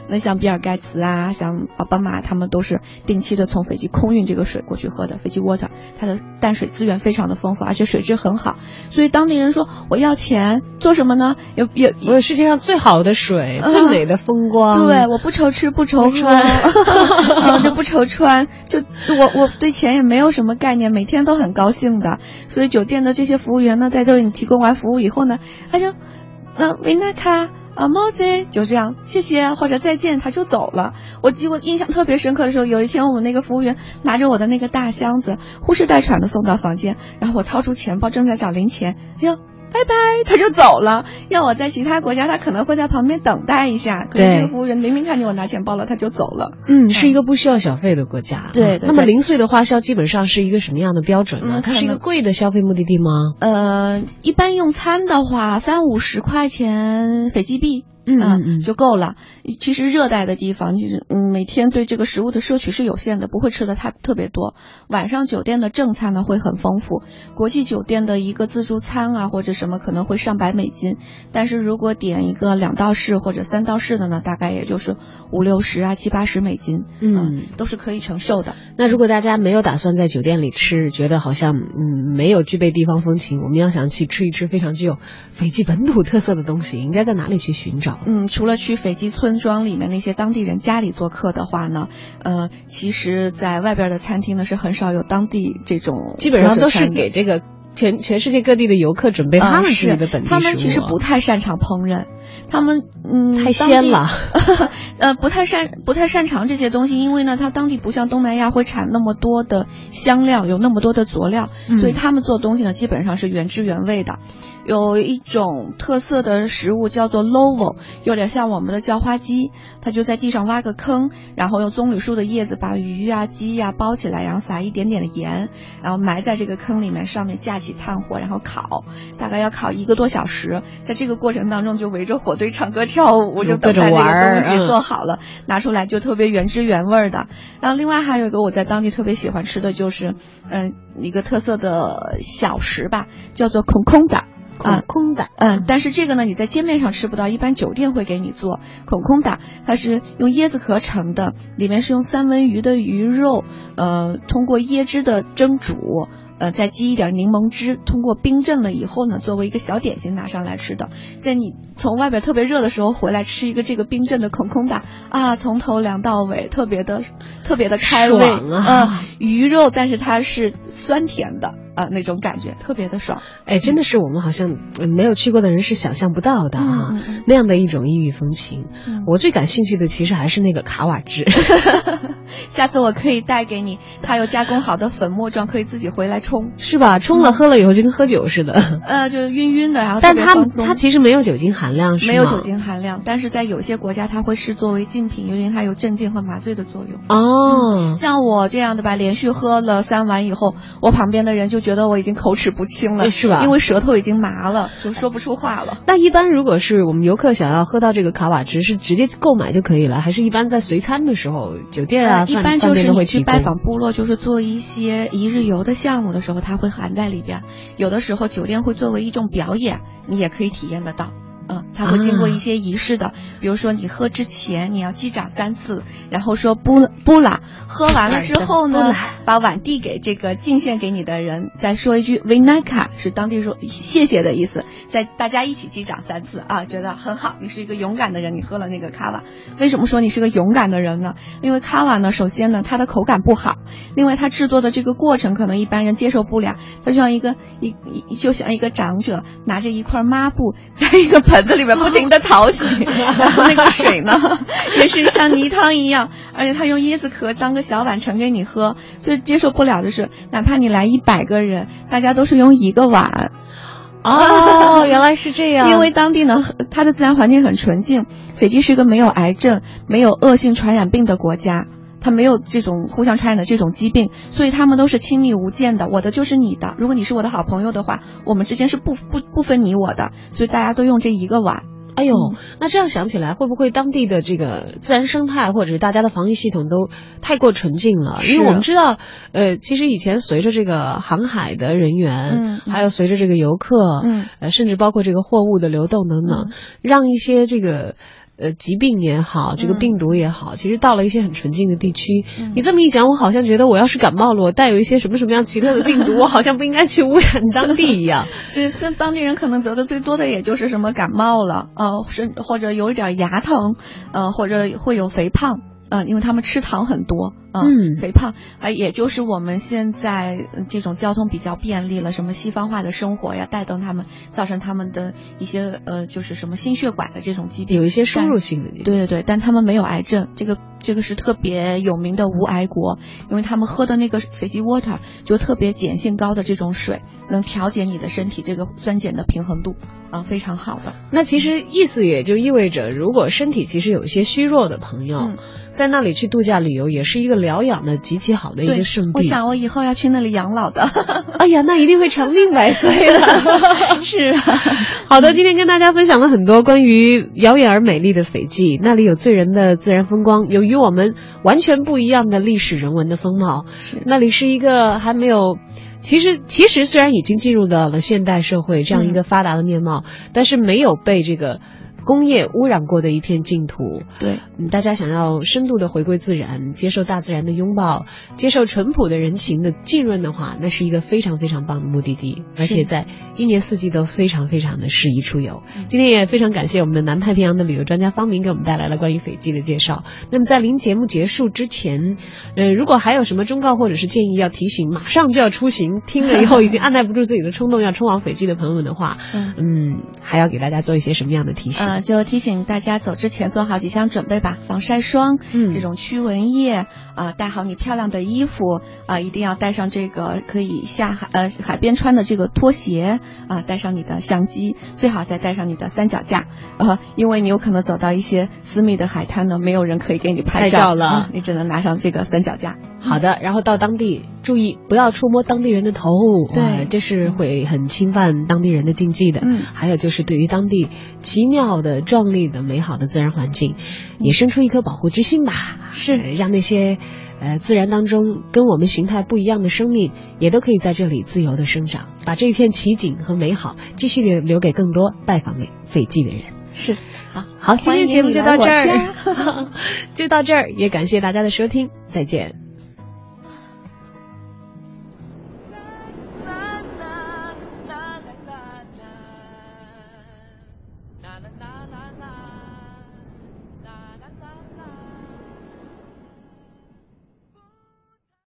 那像比尔盖茨啊，像奥巴马，他们都是定期的从斐济空运这个水过去喝的。斐济 water 它的淡水资源非常的丰富，而且水质很好，所以当地人说我要钱做什么呢？有有我有世界上最好的水，嗯最美的风光。对，我不愁吃不愁喝，穿 嗯，就不愁穿，就我我对钱也没有什么概念，每天都很高兴的。所以酒店的这些服务员呢，在这里提供完服务以后呢，他就，呃，维纳卡。啊，猫子就这样，谢谢或者再见，他就走了。我记我印象特别深刻的时候，有一天我们那个服务员拿着我的那个大箱子，呼哧带喘的送到房间，然后我掏出钱包正在找零钱，哎呦，拜拜，他就走了。要我在其他国家，他可能会在旁边等待一下，可是这个服务员明明看见我拿钱包了，他就走了。嗯，是一个不需要小费的国家。对对对那么零碎的花销基本上是一个什么样的标准呢？嗯它是一个贵的消费目的地吗？呃，一般用餐的话，三五十块钱斐济币。嗯嗯就够了。其实热带的地方，就是嗯，每天对这个食物的摄取是有限的，不会吃的太特别多。晚上酒店的正餐呢会很丰富，国际酒店的一个自助餐啊或者什么可能会上百美金，但是如果点一个两道式或者三道式的呢，大概也就是五六十啊七八十美金，嗯都是可以承受的。那如果大家没有打算在酒店里吃，觉得好像嗯没有具备地方风情，我们要想去吃一吃非常具有斐济本土特色的东西，应该在哪里去寻找？嗯，除了去斐济村庄里面那些当地人家里做客的话呢，呃，其实在外边的餐厅呢是很少有当地这种基本上都是给这个全全世界各地的游客准备他们嗯自己是的本地。他们其实不太擅长烹饪，他们嗯太鲜了，呃不太擅不太擅长这些东西，因为呢，它当地不像东南亚会产那么多的香料，有那么多的佐料，嗯所以他们做东西呢基本上是原汁原味的。有一种特色的食物叫做 lovo，有点像我们的叫花鸡，它就在地上挖个坑，然后用棕榈树的叶子把鱼啊、鸡呀、包起来，然后撒一点点的盐，然后埋在这个坑里面，上面架起炭火，然后烤，大概要烤一个多小时。在这个过程当中，就围着火堆唱歌跳舞，就等待这个东西嗯做好了，拿出来就特别原汁原味儿的。然后另外还有一个我在当地特别喜欢吃的就是，嗯、一个特色的小食吧，叫做孔空的。啊空空的，嗯，但是这个呢，你在街面上吃不到，一般酒店会给你做孔空的，它是用椰子壳盛的，里面是用三文鱼的鱼肉，呃，通过椰汁的蒸煮，呃，再挤一点柠檬汁，通过冰镇了以后呢，作为一个小点心拿上来吃的。在你从外边特别热的时候回来吃一个这个冰镇的空空达啊，从头凉到尾，特别的特别的开胃啊嗯鱼肉，但是它是酸甜的啊、那种感觉，特别的爽。哎，真的是我们好像呃没有去过的人是想象不到的哈、嗯嗯嗯那样的一种异域风情。嗯我最感兴趣的其实还是那个卡瓦汁，下次我可以带给你，它有加工好的粉末状，可以自己回来冲。是吧？冲了喝了以后就跟喝酒似的。呃，就晕晕的，然后特但它它其实没有酒精含量，是没有酒。精含量，但是在有些国家它会视作为禁品，因为它有镇静和麻醉的作用。哦，像我这样的吧，连续喝了三碗以后，我旁边的人就觉得我已经口齿不清了，是吧因为舌头已经麻了，就说不出话了。那一般如果是我们游客想要喝到这个卡瓦汁，是直接购买就可以了，还是一般在随餐的时候，酒店啊、呃一饭般就是你去拜访部落，就是做一些一日游的项目的时候，它会含在里边。有的时候酒店会作为一种表演，你也可以体验得到。嗯，它会经过一些仪式的，比如说你喝之前你要击掌三次，然后说布布拉，喝完了之后呢，把碗递给这个敬献给你的人，再说一句 vinaka，是当地说谢谢的意思，再大家一起击掌三次啊，觉得很好，你是一个勇敢的人，你喝了那个卡瓦。为什么说你是个勇敢的人呢？因为卡瓦呢，首先呢，它的口感不好，另外它制作的这个过程可能一般人接受不了，它就像一个一一就像一个长者拿着一块抹布在一个盆子里面不停的淘洗，然后那个水呢 也是像泥汤一样，而且他用椰子壳当个小碗盛给你喝，最接受不了的是，哪怕你来一百个人，大家都是用一个碗。哦，原来是这样。因为当地呢，它的自然环境很纯净，斐济是一个没有癌症、没有恶性传染病的国家。它没有这种互相传染的这种疾病，所以他们都是亲密无间的。我的就是你的，如果你是我的好朋友的话，我们之间是不不不分你我的，所以大家都用这一个碗。哎呦，嗯那这样想起来，会不会当地的这个自然生态或者是大家的防疫系统都太过纯净了？因为我们知道，呃，其实以前随着这个航海的人员，还有随着这个游客，嗯呃，甚至包括这个货物的流动等等，让一些这个。呃，疾病也好，这个嗯病毒也好，其实到了一些很纯净的地区。嗯你这么一讲，我好像觉得我要是感冒了，我带有一些什么什么样奇特的病毒，我好像不应该去污染当地一样。所以，这当地人可能得的最多的也就是什么感冒了，呃，甚或者有一点牙疼，呃，或者会有肥胖。呃，因为他们吃糖很多，呃、嗯肥胖，啊、也就是我们现在呃这种交通比较便利了，什么西方化的生活呀，带动他们造成他们的一些呃，就是什么心血管的这种疾病，有一些输入性的疾病。对对对，但他们没有癌症，这个这个是特别有名的无癌国，因为他们喝的那个斐济 water 就特别碱性高的这种水，能调节你的身体这个酸碱的平衡度啊，非常好的。那其实意思也就意味着，如果身体其实有一些虚弱的朋友，嗯在那里去度假旅游，也是一个疗养的极其好的一个圣地。我想我以后要去那里养老的。哎呀，那一定会长命百岁的。是啊，好的，今天跟大家分享了很多关于遥远而美丽的斐济，那里有醉人的自然风光，有与我们完全不一样的历史人文的风貌。是那里是一个还没有。其实，其实虽然已经进入到了现代社会这样一个发达的面貌，但是没有被这个工业污染过的一片净土。对，嗯，大家想要深度的回归自然，接受大自然的拥抱，接受淳朴的人情的浸润的话，那是一个非常非常棒的目的地，而且在一年四季都非常非常的适宜出游。今天也非常感谢我们的南太平洋的旅游专家方明给我们带来了关于斐济的介绍。那么在临节目结束之前，呃，如果还有什么忠告或者是建议要提醒，马上就要出行，听了以后已经按耐不住自己的冲动要冲往斐济的朋友们的话，嗯嗯，还要给大家做一些什么样的提醒？呃，就提醒大家走之前做好几项准备吧，防晒霜，嗯这种驱蚊液，啊、带好你漂亮的衣服，啊、一定要带上这个可以下海呃海边穿的这个拖鞋，啊、带上你的相机，最好再带上你的三脚架，啊、因为你有可能走到一些私密的海滩呢，没有人可以给你拍拍照了啊你只能拿上这个三脚架。好的，然后到当地注意不要触摸当地人的头，对。这是会很侵犯当地人的禁忌的。嗯。还有就是对于当地奇妙的、壮丽的、美好的自然环境，也生出一颗保护之心吧。是。呃让那些呃自然当中跟我们形态不一样的生命，也都可以在这里自由的生长，把这一片奇景和美好继续留留给更多拜访美斐济的人。是，好，好，今天节目就到这儿。家，就到这儿，也感谢大家的收听，再见。